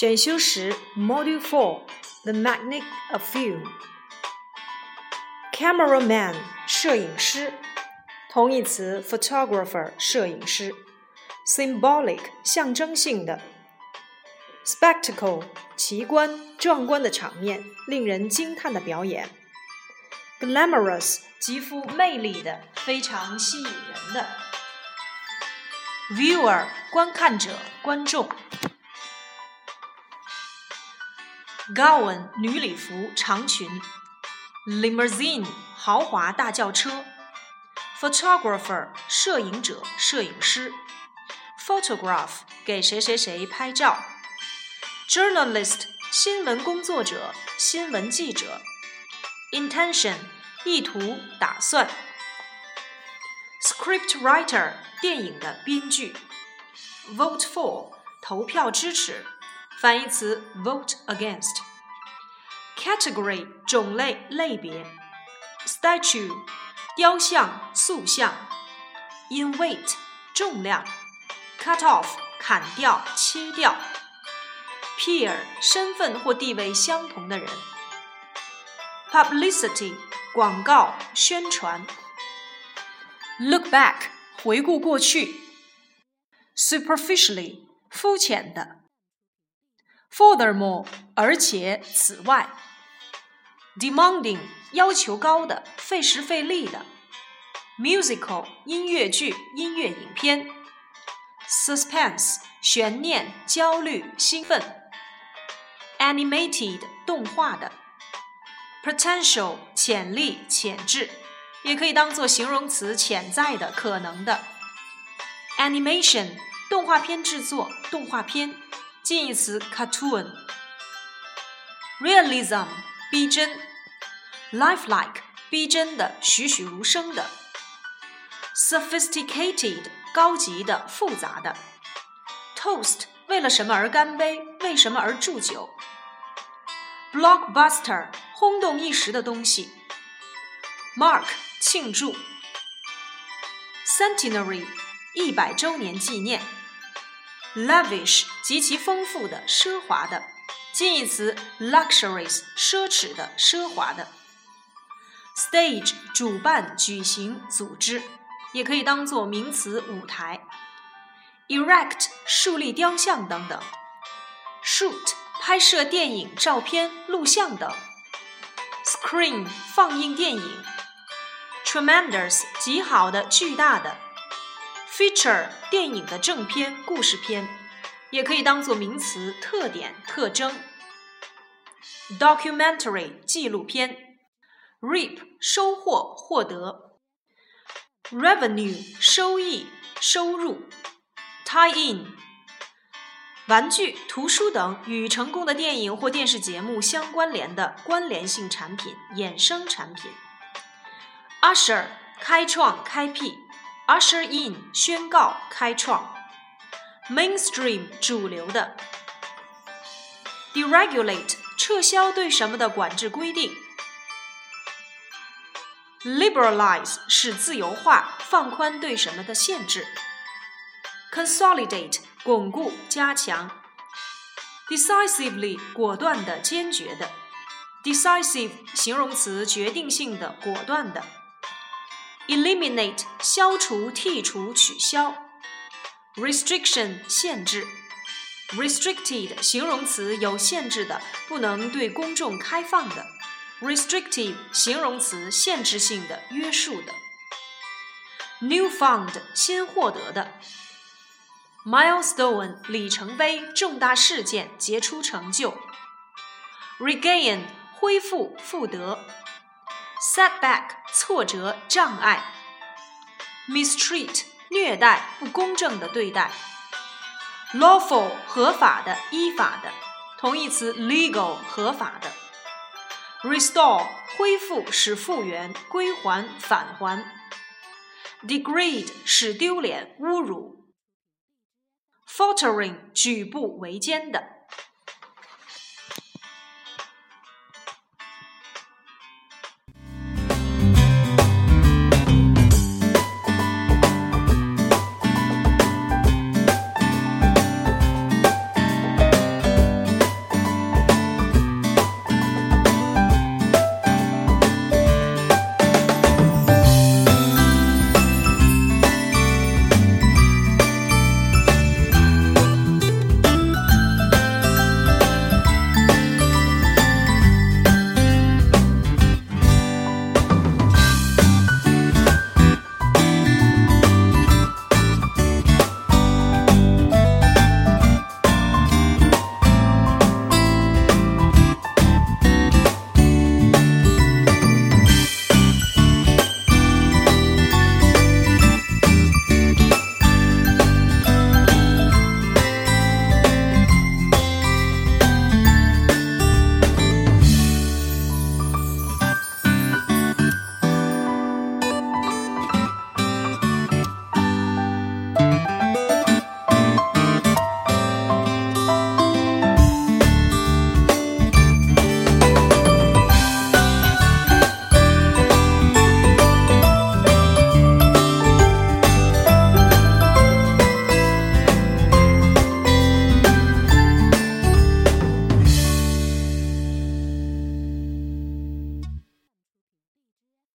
选修时 Module Four The Magnet of Film。Cameraman 摄影师，同义词 photographer 摄影师。Symbolic 象征性的。Spectacle 奇观、壮观的场面，令人惊叹的表演。Glamorous 极富魅力的，非常吸引人的。Viewer 观看者、观众。 Gown 女礼服、长裙。Limousine 豪华大轿车。Photographer 摄影者、摄影师。Photograph 给谁谁谁拍照。Journalist 新闻工作者、新闻记者。Intention 意图、打算。Script writer 电影的编剧。Vote for 投票支持。反义词 vote against。Category 种类、类别。Statue 雕像、塑像。In weight 重量。Cut off 砍掉、切掉。peer 身份或地位相同的人，publicity 广告宣传，look back 回顾过去，superficially 肤浅的 ，furthermore 而且此外，demanding 要求高的费时费力的，musical 音乐剧音乐影片，suspense 悬念焦虑兴奋。animated 动画的，potential 潜力潜质，也可以当做形容词潜在的可能的。animation 动画片制作动画片，近义词 cartoon。realism 逼真，lifelike 逼真的栩栩如生的。sophisticated 高级的复杂的。toast 为了什么而干杯？为什么而祝酒？blockbuster 轰动一时的东西，mark 庆祝，centenary 一百周年纪念，lavish 极其丰富的、奢华的，近义词 luxurious 奢侈的、奢华的，stage 主办、举行、组织，也可以当做名词舞台，erect 树立雕像等等，shoot。拍摄电影、照片、录像等。Screen 放映电影。Tremendous 极好的、巨大的。Feature 电影的正片、故事片，也可以当做名词，特点、特征。Documentary 纪录片。Reap 收获、获得。Revenue 收益、收入。Tie in 玩具、图书等与成功的电影或电视节目相关联的关联性产品、衍生产品。Usher 开创、开辟；Usher in 宣告、开创。Mainstream 主流的。Deregulate 撤销对什么的管制规定。Liberalize 使自由化、放宽对什么的限制。Consolidate 巩固、加强；decisively 果断的、坚决的；decisive 形容词，决定性的、果断的；eliminate 消除、剔除、取消；restriction 限制；restricted 形容词，有限制的、不能对公众开放的；restrictive 形容词，限制性的、约束的；new found 新获得的。milestone 里程碑、重大事件、杰出成就。regain 恢复、复得。setback 挫折、障碍。mistreat 虐待、不公正的对待。lawful 合法的、依法的，同义词 legal 合法的。restore 恢复、使复原、归还、返还。degrade 使丢脸、侮辱。faltering 举步维艰的。